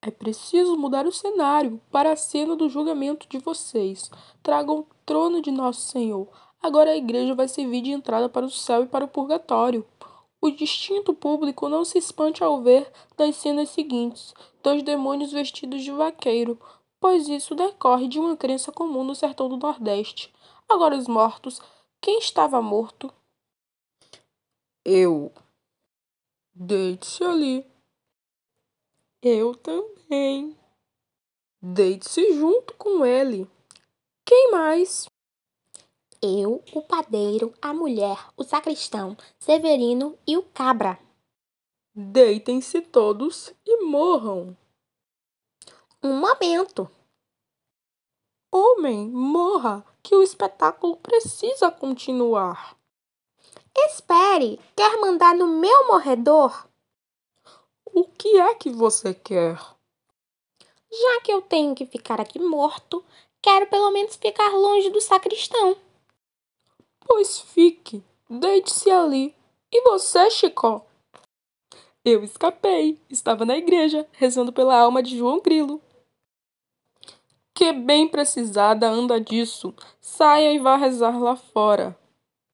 É preciso mudar o cenário para a cena do julgamento de vocês. Tragam o trono de nosso Senhor. Agora a igreja vai servir de entrada para o céu e para o purgatório. O distinto público não se espante ao ver nas cenas seguintes dois demônios vestidos de vaqueiro, pois isso decorre de uma crença comum no sertão do Nordeste. Agora os mortos. Quem estava morto? Eu. Deite-se ali. Eu também. Deite-se junto com ele. Quem mais? Eu, o padeiro, a mulher, o sacristão, Severino e o cabra. Deitem-se todos e morram. Um momento. Homem, morra, que o espetáculo precisa continuar. Espere, quer mandar no meu morredor? O que é que você quer? Já que eu tenho que ficar aqui morto, quero pelo menos ficar longe do sacristão. Pois fique, deite-se ali. E você, Chicó? Eu escapei, estava na igreja, rezando pela alma de João Grilo. Que bem precisada anda disso. Saia e vá rezar lá fora.